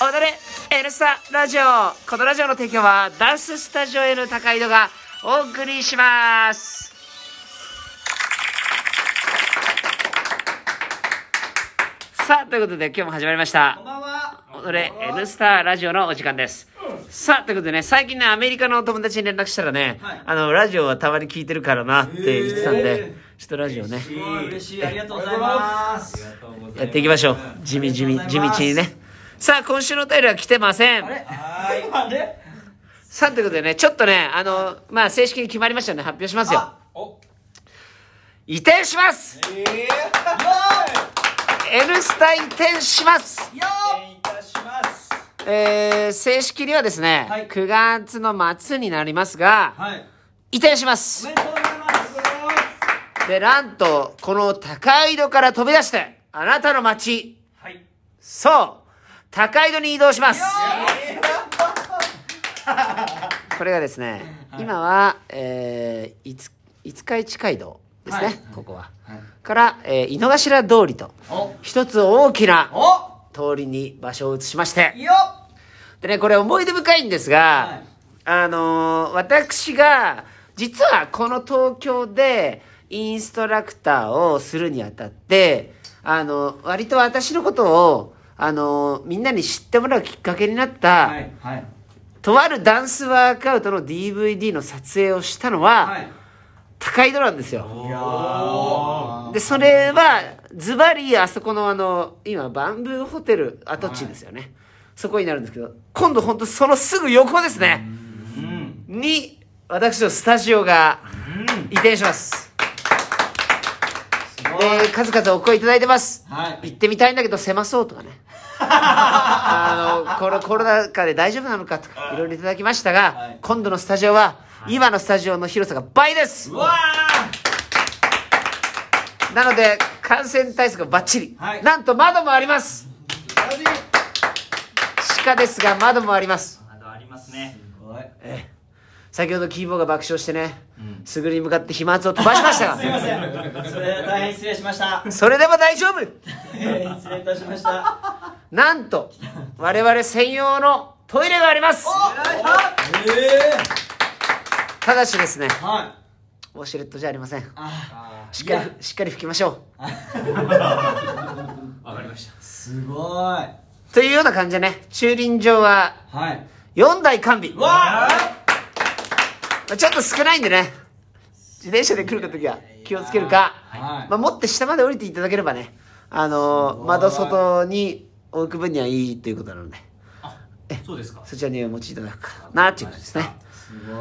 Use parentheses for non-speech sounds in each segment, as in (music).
踊れ N スタラジオ。このラジオの提供はダンススタジオ N 高井戸がお送りします。さあということで今日も始まりました。踊れ N スタラジオのお時間です。さあということでね最近ねアメリカのお友達に連絡したらね、はい。あのラジオはたまに聞いてるからなって言ってたんで、えちょっとラジオね嬉しい。ありがとうございます。やっていきましょう。地味地味地道にねさあ今週のお便りは来てません (laughs) あれ？さあということでねちょっとねあのまあ正式に決まりましたので発表しますよ。移転しますええ N スタ移転しますー。よー。いたします。えー、正式にはですね、はい9月の末になりますが、はい。移転しまおすめでとうございます。でなんとこの高井戸から飛び出してあなたの街はい。そう高井戸に移動します。(laughs) これがですね、今は、えー、五五日市街道ですね、はい。ここは、はい。から、えー井の頭通りとお。一つ大きなお。通りに場所を移しまして。よでねこれ思い出深いんですが、はい。あのー私が実はこの東京でインストラクターをするにあたってあの割と私のことをあのみんなに知ってもらうきっかけになった、はい。はい。とあるダンスワークアウトの DVD の撮影をしたのは、はい。高井戸なんですよ。でそれはズバリあそこのあの今バンブーホテル跡地ですよね、そこになるんですけど今度本当そのすぐ横ですね、うん。に私のスタジオが移転します、すごい。で数々お声いただいてますはい。行ってみたいんだけど狭そうとかねあのこのコロナ禍で大丈夫なのかとかいろいろいただきましたが、はい今度のスタジオは今のスタジオの広さが倍ですなので感染対策がバッチリ、はいなんと窓もありますー。マジ。地下ですが窓もあります窓ありますね。すごい。先ほどキーボーが爆笑してね、んすぐに向かって飛沫を飛ばしましたすいまがせん。それ大変失礼しました。それでも大丈夫えー (laughs) 失礼いたしました。なんと我々専用のトイレがありますえただしですねー。はい。ウォシュレットじゃありませんあしっかりしっかり拭きましょわかりました。すごい。うというような感じでね駐輪場ははい。4台完備わちょっと少ないんでね。自転車で来る時は気をつけるか、はい。まあ、持って下まで降りていただければね。あの窓外に置く分にはいいということなので。あ、そうですか。そちらにお持ちいただくかなっていう感じですね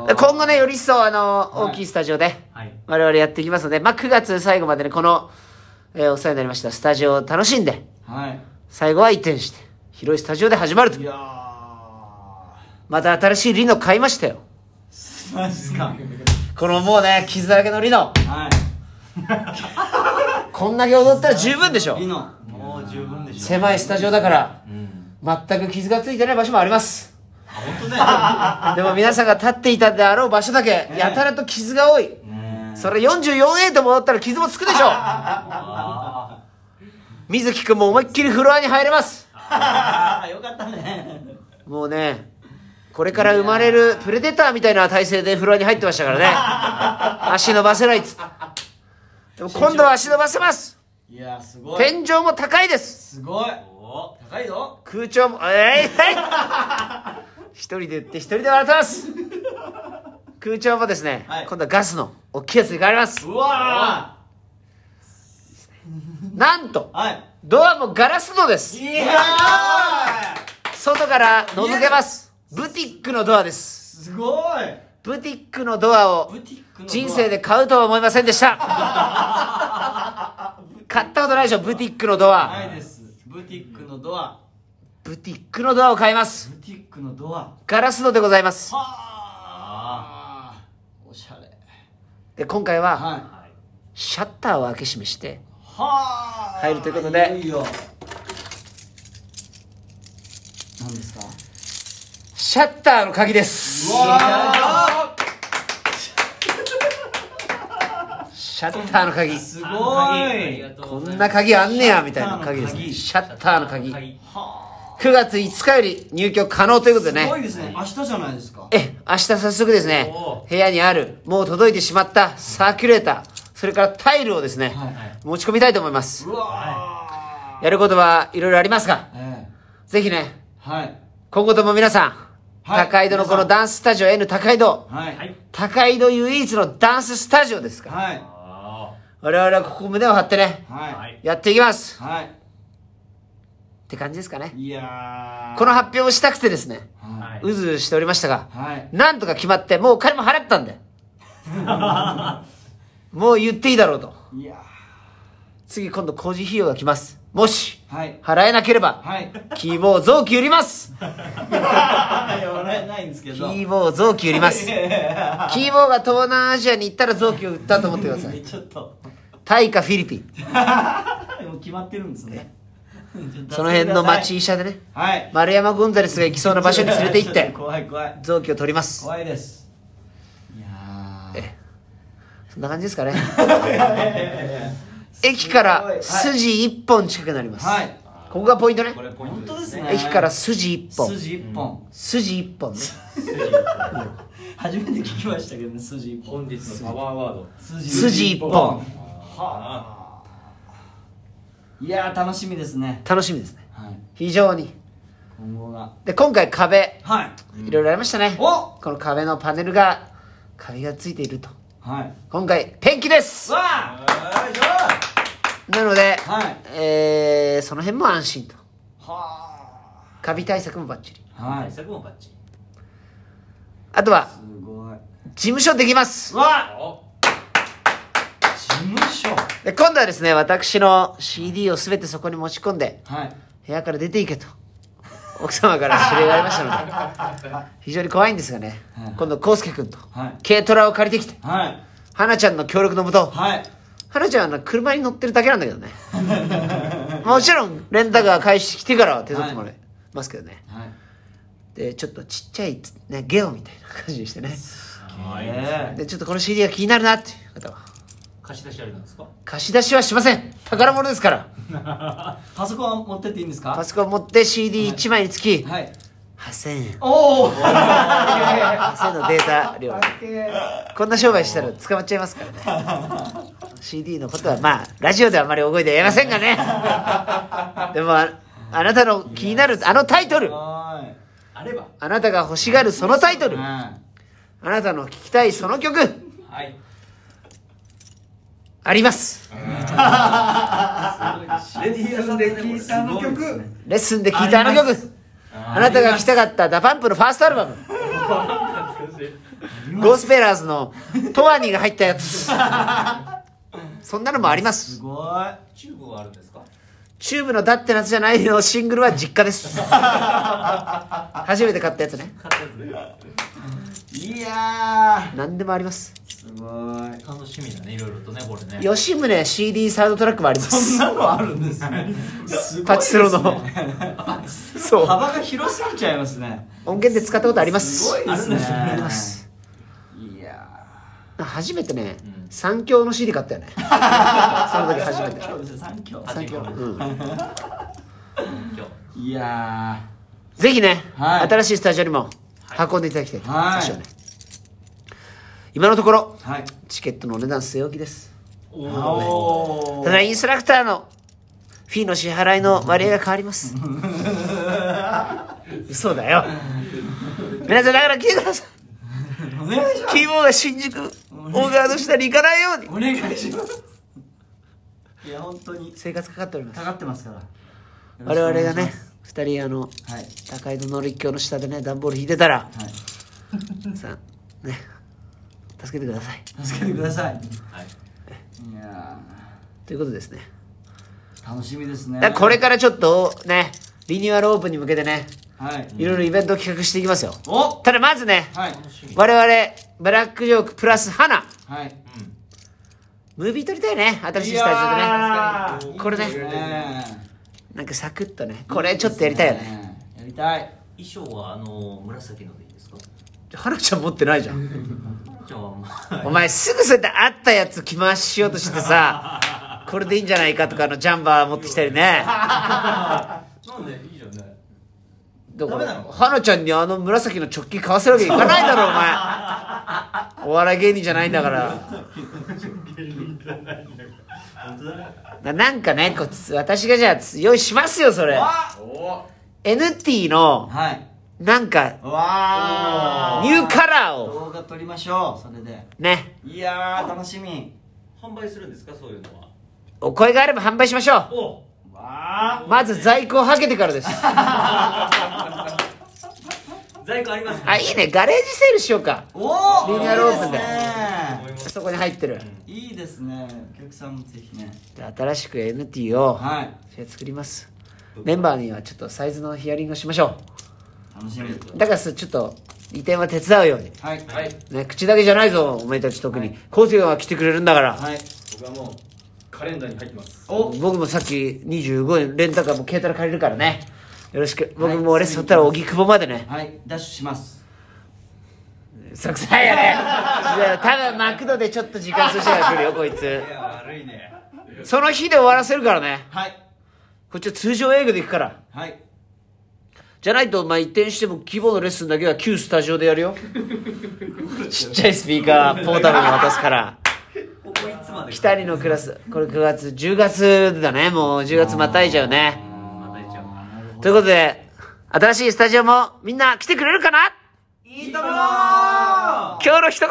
今後ねより一層あの、はい。大きいスタジオではい。我々やっていきますので、まあ、9月最後までねこの、えーお世話になりましたスタジオを楽しんではい。最後は移転して広いスタジオで始まると。いやー。また新しいリノ買いましたよマジっすか？(laughs) このもうね傷だらけのリノはい。こんだけ踊ったら十分でしょリノ。もう十分でしょ。狭いスタジオだからうん。全く傷がついてない場所もありますあ、本当ね。(laughs) でも皆さんが立っていたであろう場所だけやたらと傷が多いうん。それ 44A と戻ったら傷もつくでしょあ水木くんも思いっきりフロアに入れます (laughs) よかったね。もうねこれから生まれるプレデターみたいな体勢でフロアに入ってましたからね。(laughs) 足伸ばせないっつって。でも今度は足伸ばせます。いやー、すごい。天井も高いです。すごい。高いぞ。空調もえい、はい。一人で言って一人で笑ってます。空調もですね、はい。今度はガスの大きいやつに変わります。うわなんとー。はい。ドアもガラス戸です。いや外から覗けますブティックのドアですー。すごい。ブティックのドアを人生で買うとは思いませんでした (laughs) 買ったことないでしょブティックのドアないです。ブティックのドア。ブティックのドアを買いますブティックのドア。ガラス戸でございますはあ。おしゃれ。で今回ははい。はい。シャッターを開け閉めしてはあ。入るということでいよいよ。何ですか？シャッターの鍵です。わシャッターの鍵。すごいこんな鍵あんねやみたいな鍵ですシャッターの鍵。シャッターの鍵。はいは9月5日より入居可能ということですね。ごいですね。明日じゃないですか。え、明日早速ですね。お、部屋にある、もう届いてしまったサーキュレーター、それからタイルをですね、はい持ち込みたいと思います。うわやることはいろいろありますが、ーえ。ぜひね、えはい。今後とも皆さん、はい。高井戸のこのダンススタジオ N 高井戸、はい。はい高井戸唯一のダンススタジオですか。ら、はい。あ我々はここ胸を張ってね、あははい。いやっていきます。はい。って感じですかね。いやー。この発表をしたくてですね、ははうずうずしておりましたが、いはい。なんとか決まって、もう彼も払ったんで、(laughs) もう言っていいだろうと。いや次今度工事費用が来ます。もし、ーはい。払えなければ、はい。キーボー臓器売ります。いや笑えないんですけキどーボー臓器売ります。(laughs) キーボーが東南アジアに行ったら臓器を売ったと思ってください。ちょっと。タイかフィリピン。(laughs) もう決まってるんですね。その辺の町医者でね、はい。丸山ゴンザレスが行きそうな場所に連れて行ってと、(laughs) 怖い怖い。臓器を取ります。怖いです。いやー。えそんな感じですかね。駅から筋一本近くなります。はい。ここがポイントね。こ。れポイン本トでね。当ですすね。駅から筋一本。筋一本。筋一本ね。初めて聞きましたけどね筋一本。本日のパワーワード。筋一本。いやー楽しみですね。楽しみですね。はい。非常に。今後が。で、今回壁、はい。いろいろありましたね。お！この壁のパネルが、カビがついていると。はい。今回、ペンキです。わあなので、はい。えー、その辺も安心と。はカビ対策もバッチリ。あはい。対策もバッチリ。あとは、すごい。事務所できます。わ事務所。で、今度はですね、私の CD をすべてそこに持ち込んで、はい。部屋から出ていけと。奥様から指令がありましたので、(laughs) 非常に怖いんですがね、はい。今度、康介君と、はい。軽トラを借りてきて、はい。花ちゃんの協力のもと、はい花ちゃんは車に乗ってるだけなんだけどね。もちろん、レンタカー返してきてからは手伝ってもらいますけどね。はいで、ちょっとちっちゃい、ね、ゲオみたいな感じにしてね。えで、ちょっとこの CD が気になるなっていう方は、貸し出しありなんですか？貸し出しはしません。宝物ですから。(laughs) パソコン持ってっていいんですか？パソコン持って CD1 枚につき、はい8000円。おお8000円のデータ量。こんな商売したら捕まっちゃいますからね。CD のことはまあ、ラジオではあまり覚えて言えませんがね。(laughs) でもあ、あなたの気になるあのタイトル。はあればあなたが欲しがるそのタイトル。いあなたの聴きたいその曲。はいあります。レディーさんで聞いたの曲レッスンで聴いたあの曲。あなたが聴きたかったダパンプのファーストアルバム。ゴースペラーズのトワニーが入ったやつ。(laughs) そんなのもありますす。ごチューブはあるんですか？チューブのだって夏じゃないのシングルは実家です。(laughs) 初めて買ったやつね。買ったやつでいいや何でもあります。ーすごい楽しみだねいろいろとねこれね吉宗 CD サウンドトラックもあります。そんなのあるんですねすごいパチスロの。そう。幅が広すぎちゃいますね音源で使ったことありますす。ごいですねあります。いや初めてね、うん三強の CD 買ったよね。(laughs) その時初めて。三強三強。うん。いやぜひね、はい新しいスタジオにも運んでいただきたいと思いますよね。は今のところ、ーはいチケットのお値段据え置きです。おおただ、インストラクターのフィーの支払いの割合が変わります。(laughs) 嘘だよ。皆さん、だから来てください。お願いします。キーボーが新宿、大川の下に行かないように。お願いします。いや本当に。生活かかっております。かかってますから。我々がねよろしくお願いし、二人、あの、はい。高井戸の陸橋の下でね、段ボール引いてたら、はい。さあ、ね、助けてください。助けてください。はい。いやということですね。ー楽しみですね。だからこれからちょっとね、リニューアルオープンに向けてね、はい。いろいろイベントを企画していきますよ。お！ただまずね、はい。我々、ブラックジョークプラス花、はい。ムービー撮りたいね、新しいスタジオでね。これね。ね。なんかサクッとね、これちょっとやりたいよね。ね。やりたい。衣装はあの紫のでいいですか？花ちゃん持ってないじゃん。お前すぐそうやってあったやつ着回しようとしてさ、(laughs) これでいいんじゃないかとかのジャンバー持ってきたりね。(laughs) なんでいいじゃん。ねだから花ちゃんにあの紫の直帰買わせるわけいかないだろお前。(laughs) お笑い芸人じゃないんだから。ななんかねこうつ私がじゃあつ用意しますよそれ。NT のはい。なんかわニューカラーを。動画撮りましょうそれで。ね。いやー楽しみ。販売するんですかそういうのは？お声があれば販売しましょうまず在庫をはけてからです。(laughs) 在庫ありますあいいね。ガレージセールしようか。おおリニューアルオープンで。そこに入ってる。ですねいいですね。お客さんもぜひね。で新しく NT をはい。作ります。メンバーにはちょっとサイズのヒアリングをしましょ楽しみうだからちょっと移転は手伝うように。はい。はい。ね口だけじゃないぞお前たち特に。昴生が来てくれるんだから。はい。僕はもうカレンダーに入ってます。お僕もさっき25円レンタカーも軽トラ借りるからね。よろしく。僕も俺そったら荻窪までね。はいダッシュします。そくさいやね。いや多分マクドでちょっと時間潰してから来るよ (laughs) こいつ。いや悪いね。その日で終わらせるからね。はい。こっちは通常営業で行くから。はい。じゃないと、まあ、移転しても規模のレッスンだけは旧スタジオでやるよ。(laughs) ちっちゃいスピーカーポータブルに渡すからまで北にのクラス。これ9月10月だね。もう10月またいじゃうね。またいちゃうなということで新しいスタジオもみんな来てくれるかな？いいともー今日の一言。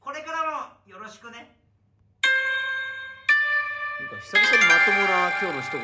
これからもよろしくね。久々にまともな今日の一言